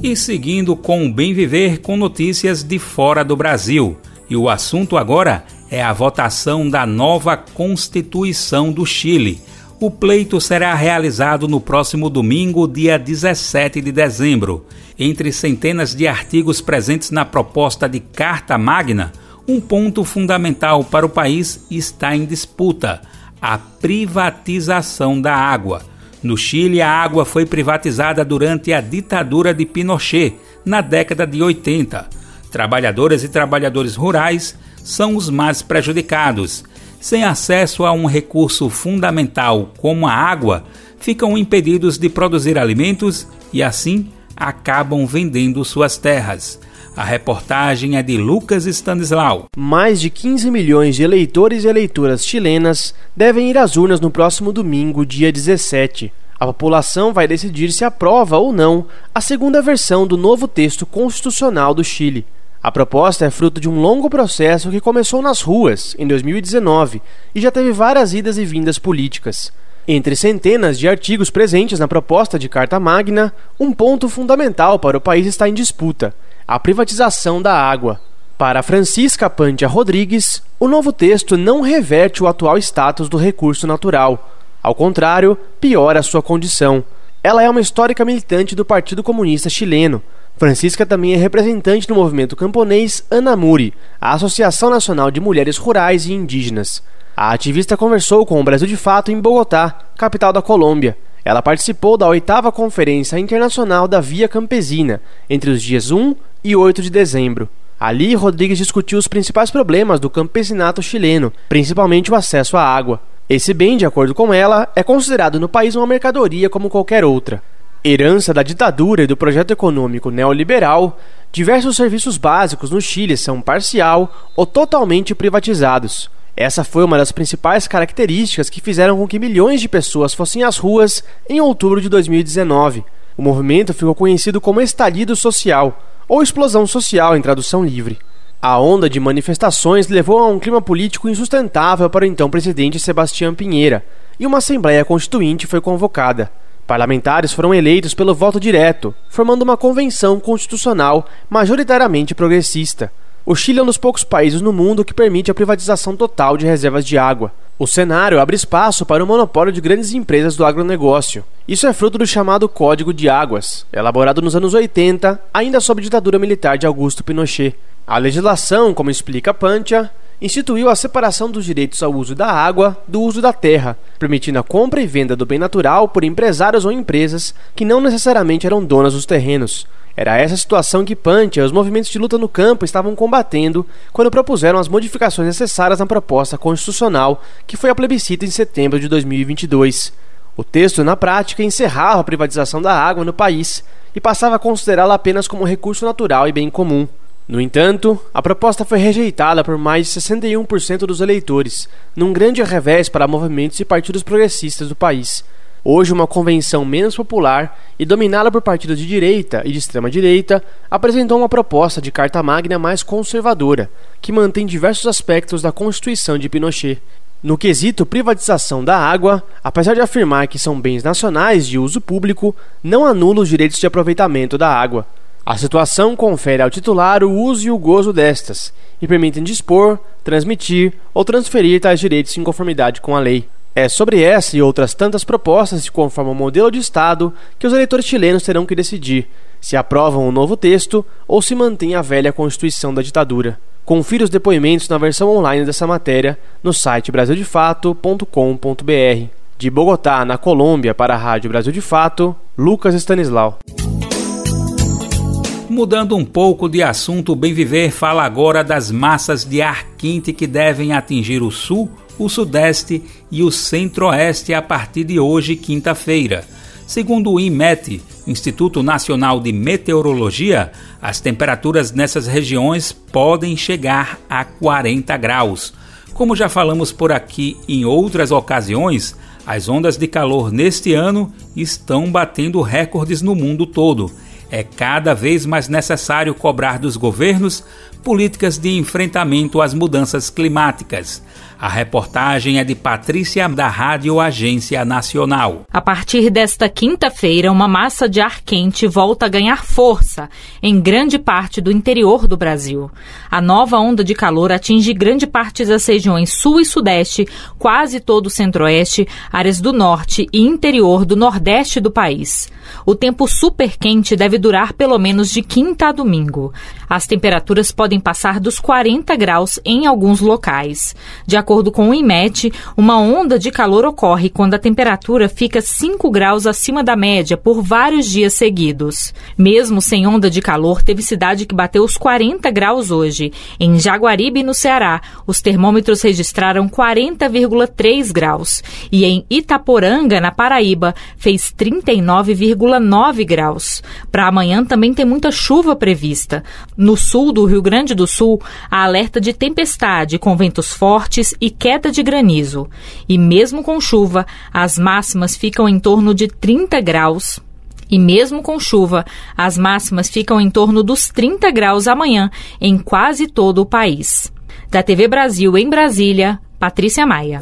E seguindo com o Bem Viver com notícias de fora do Brasil. E o assunto agora é a votação da nova Constituição do Chile. O pleito será realizado no próximo domingo, dia 17 de dezembro. Entre centenas de artigos presentes na proposta de Carta Magna, um ponto fundamental para o país está em disputa: a privatização da água. No Chile, a água foi privatizada durante a ditadura de Pinochet, na década de 80. Trabalhadoras e trabalhadores rurais são os mais prejudicados. Sem acesso a um recurso fundamental como a água, ficam impedidos de produzir alimentos e, assim, acabam vendendo suas terras. A reportagem é de Lucas Stanislau.
Mais de 15 milhões de eleitores e eleitoras chilenas devem ir às urnas no próximo domingo, dia 17. A população vai decidir se aprova ou não a segunda versão do novo texto constitucional do Chile. A proposta é fruto de um longo processo que começou nas ruas, em 2019, e já teve várias idas e vindas políticas. Entre centenas de artigos presentes na proposta de Carta Magna, um ponto fundamental para o país está em disputa a privatização da água. Para Francisca Pantia Rodrigues, o novo texto não reverte o atual status do recurso natural. Ao contrário, piora sua condição. Ela é uma histórica militante do Partido Comunista Chileno. Francisca também é representante do movimento camponês Anamuri, a Associação Nacional de Mulheres Rurais e Indígenas. A ativista conversou com o Brasil de Fato em Bogotá, capital da Colômbia. Ela participou da oitava Conferência Internacional da Via Campesina, entre os dias 1 e 8 de dezembro. Ali, Rodrigues discutiu os principais problemas do campesinato chileno, principalmente o acesso à água. Esse bem, de acordo com ela, é considerado no país uma mercadoria como qualquer outra. Herança da ditadura e do projeto econômico neoliberal, diversos serviços básicos no Chile são parcial ou totalmente privatizados. Essa foi uma das principais características que fizeram com que milhões de pessoas fossem às ruas em outubro de 2019. O movimento ficou conhecido como estalido social, ou explosão social em tradução livre. A onda de manifestações levou a um clima político insustentável para o então presidente Sebastião Pinheira, e uma Assembleia Constituinte foi convocada. Parlamentares foram eleitos pelo voto direto, formando uma convenção constitucional majoritariamente progressista. O Chile é um dos poucos países no mundo que permite a privatização total de reservas de água. O cenário abre espaço para o monopólio de grandes empresas do agronegócio. Isso é fruto do chamado Código de Águas, elaborado nos anos 80, ainda sob ditadura militar de Augusto Pinochet. A legislação, como explica Pantia, instituiu a separação dos direitos ao uso da água do uso da terra, permitindo a compra e venda do bem natural por empresários ou empresas que não necessariamente eram donas dos terrenos. Era essa situação que Pantia e os movimentos de luta no campo estavam combatendo quando propuseram as modificações necessárias na proposta constitucional que foi a plebiscito em setembro de 2022. O texto, na prática, encerrava a privatização da água no país e passava a considerá-la apenas como recurso natural e bem comum. No entanto, a proposta foi rejeitada por mais de 61% dos eleitores, num grande revés para movimentos e partidos progressistas do país. Hoje, uma convenção menos popular e dominada por partidos de direita e de extrema-direita apresentou uma proposta de Carta Magna mais conservadora, que mantém diversos aspectos da Constituição de Pinochet. No quesito privatização da água, apesar de afirmar que são bens nacionais de uso público, não anula os direitos de aproveitamento da água. A situação confere ao titular o uso e o gozo destas e permitem dispor, transmitir ou transferir tais direitos em conformidade com a lei. É sobre essa e outras tantas propostas que conformam o modelo de Estado que os eleitores chilenos terão que decidir se aprovam o novo texto ou se mantém a velha Constituição da ditadura. Confira os depoimentos na versão online dessa matéria no site brasildefato.com.br. De Bogotá, na Colômbia, para a Rádio Brasil de Fato, Lucas Stanislau.
Mudando um pouco de assunto, o Bem Viver fala agora das massas de ar quente que devem atingir o sul o Sudeste e o Centro-Oeste a partir de hoje, quinta-feira. Segundo o IMET, Instituto Nacional de Meteorologia, as temperaturas nessas regiões podem chegar a 40 graus. Como já falamos por aqui em outras ocasiões, as ondas de calor neste ano estão batendo recordes no mundo todo. É cada vez mais necessário cobrar dos governos políticas de enfrentamento às mudanças climáticas. A reportagem é de Patrícia da Rádio Agência Nacional.
A partir desta quinta-feira, uma massa de ar quente volta a ganhar força em grande parte do interior do Brasil. A nova onda de calor atinge grande parte das regiões sul e sudeste, quase todo o centro-oeste, áreas do norte e interior do nordeste do país. O tempo super quente deve durar pelo menos de quinta a domingo. As temperaturas podem passar dos 40 graus em alguns locais. De acordo com o IMET, uma onda de calor ocorre quando a temperatura fica 5 graus acima da média por vários dias seguidos. Mesmo sem onda de calor, teve cidade que bateu os 40 graus hoje. Em Jaguaribe, no Ceará, os termômetros registraram 40,3 graus. E em Itaporanga, na Paraíba, fez 39,9 graus. Para amanhã também tem muita chuva prevista. No sul do Rio Grande do Sul, há alerta de tempestade com ventos fortes e queda de granizo. E mesmo com chuva, as máximas ficam em torno de 30 graus. E mesmo com chuva, as máximas ficam em torno dos 30 graus amanhã em quase todo o país. Da TV Brasil em Brasília, Patrícia Maia.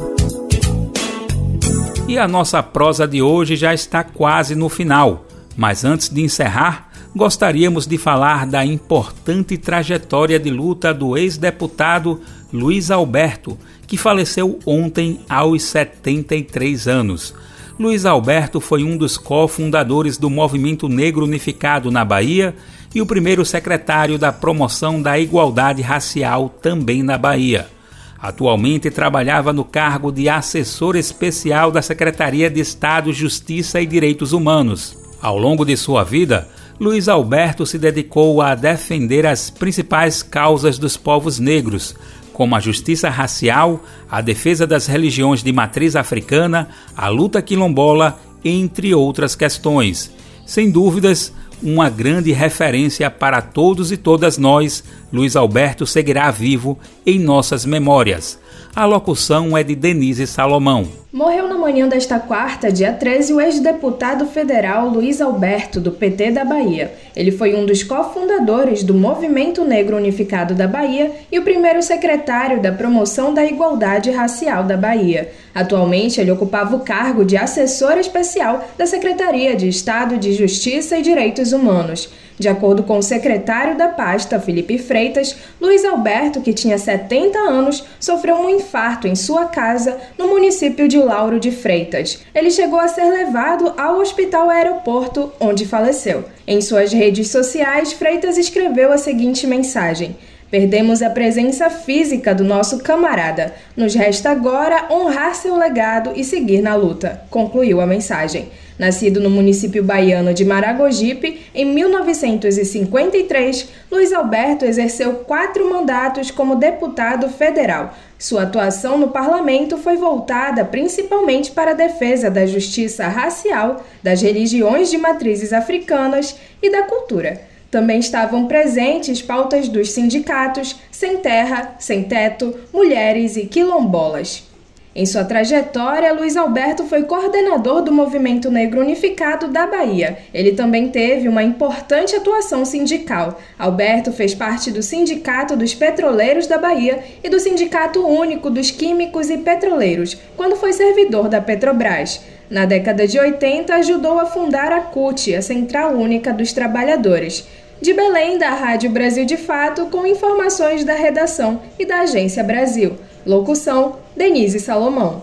E a nossa prosa de hoje já está quase no final. Mas antes de encerrar, gostaríamos de falar da importante trajetória de luta do ex-deputado Luiz Alberto, que faleceu ontem aos 73 anos. Luiz Alberto foi um dos cofundadores do Movimento Negro Unificado na Bahia e o primeiro secretário da promoção da igualdade racial também na Bahia. Atualmente trabalhava no cargo de assessor especial da Secretaria de Estado, Justiça e Direitos Humanos. Ao longo de sua vida, Luiz Alberto se dedicou a defender as principais causas dos povos negros, como a justiça racial, a defesa das religiões de matriz africana, a luta quilombola, entre outras questões. Sem dúvidas, uma grande referência para todos e todas nós, Luiz Alberto seguirá vivo em nossas memórias. A locução é de Denise Salomão.
Morreu na manhã desta quarta, dia 13, o ex-deputado federal Luiz Alberto, do PT da Bahia. Ele foi um dos cofundadores do Movimento Negro Unificado da Bahia e o primeiro secretário da Promoção da Igualdade Racial da Bahia. Atualmente, ele ocupava o cargo de assessor especial da Secretaria de Estado de Justiça e Direitos Humanos. De acordo com o secretário da pasta, Felipe Freitas, Luiz Alberto, que tinha 70 anos, sofreu um infarto em sua casa no município de Lauro de Freitas. Ele chegou a ser levado ao hospital aeroporto, onde faleceu. Em suas redes sociais, Freitas escreveu a seguinte mensagem: Perdemos a presença física do nosso camarada. Nos resta agora honrar seu legado e seguir na luta, concluiu a mensagem. Nascido no município baiano de Maragogipe, em 1953, Luiz Alberto exerceu quatro mandatos como deputado federal. Sua atuação no parlamento foi voltada principalmente para a defesa da justiça racial, das religiões de matrizes africanas e da cultura. Também estavam presentes pautas dos sindicatos, sem terra, sem teto, mulheres e quilombolas. Em sua trajetória, Luiz Alberto foi coordenador do Movimento Negro Unificado da Bahia. Ele também teve uma importante atuação sindical. Alberto fez parte do Sindicato dos Petroleiros da Bahia e do Sindicato Único dos Químicos e Petroleiros, quando foi servidor da Petrobras. Na década de 80, ajudou a fundar a CUT, a Central Única dos Trabalhadores. De Belém, da Rádio Brasil de Fato, com informações da redação e da Agência Brasil. Locução: Denise Salomão.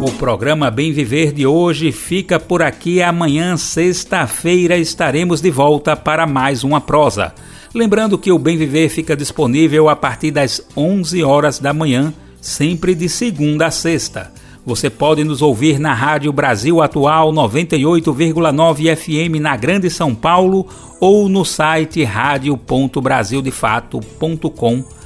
O programa Bem Viver de hoje fica por aqui. Amanhã, sexta-feira, estaremos de volta para mais uma prosa. Lembrando que o Bem Viver fica disponível a partir das 11 horas da manhã, sempre de segunda a sexta. Você pode nos ouvir na Rádio Brasil Atual 98,9 FM na Grande São Paulo ou no site radio.brasildefato.com.br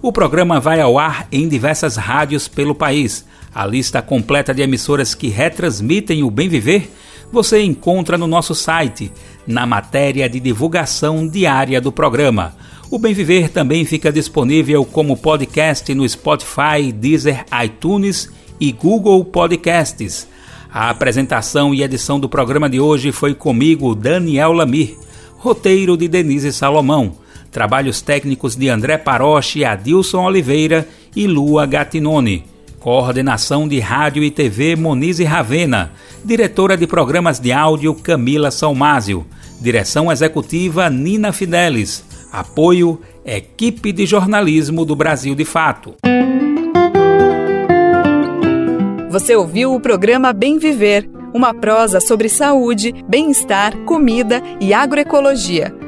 o programa vai ao ar em diversas rádios pelo país. A lista completa de emissoras que retransmitem o Bem Viver você encontra no nosso site, na matéria de divulgação diária do programa. O Bem Viver também fica disponível como podcast no Spotify, Deezer, iTunes e Google Podcasts. A apresentação e edição do programa de hoje foi comigo, Daniel Lamir. Roteiro de Denise Salomão. Trabalhos técnicos de André Paroche, Adilson Oliveira e Lua Gatinone. Coordenação de Rádio e TV Monize Ravena. Diretora de Programas de Áudio Camila Salmásio. Direção Executiva Nina Fidelis. Apoio Equipe de Jornalismo do Brasil de Fato.
Você ouviu o programa Bem Viver, uma prosa sobre saúde, bem-estar, comida e agroecologia.